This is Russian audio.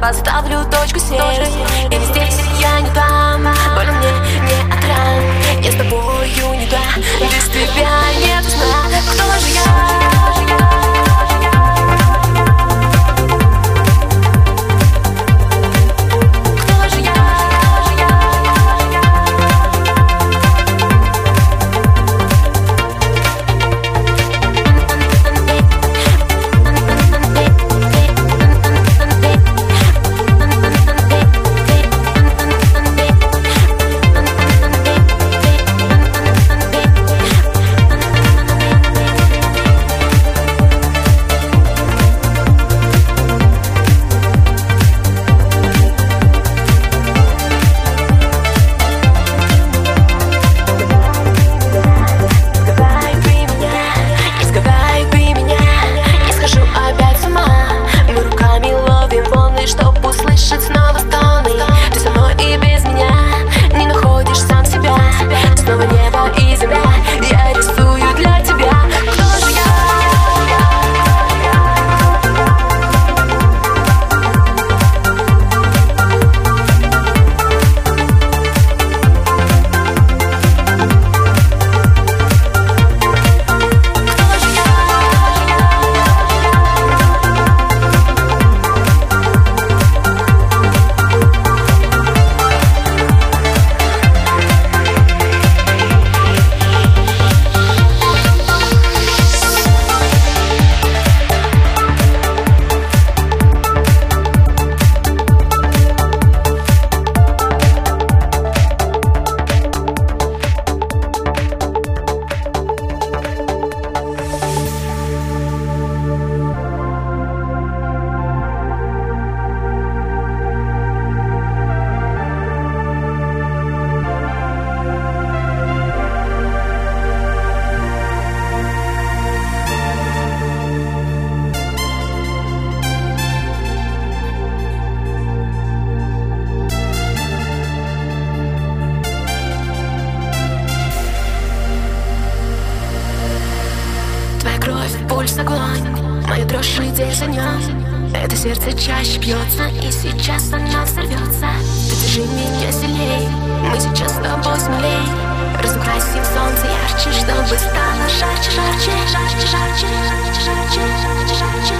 поставлю точку серой Я не здесь, я не там Больно мне не от ран. Я с тобою не да Без огонь Мою дрожь людей за нем Это сердце чаще бьется И сейчас оно взорвется. Ты держи меня сильней. Мы сейчас с тобой смелей Разукрасим солнце ярче Чтобы стало жарче, жарче, жарче, жарче, жарче, жарче, жарче, жарче.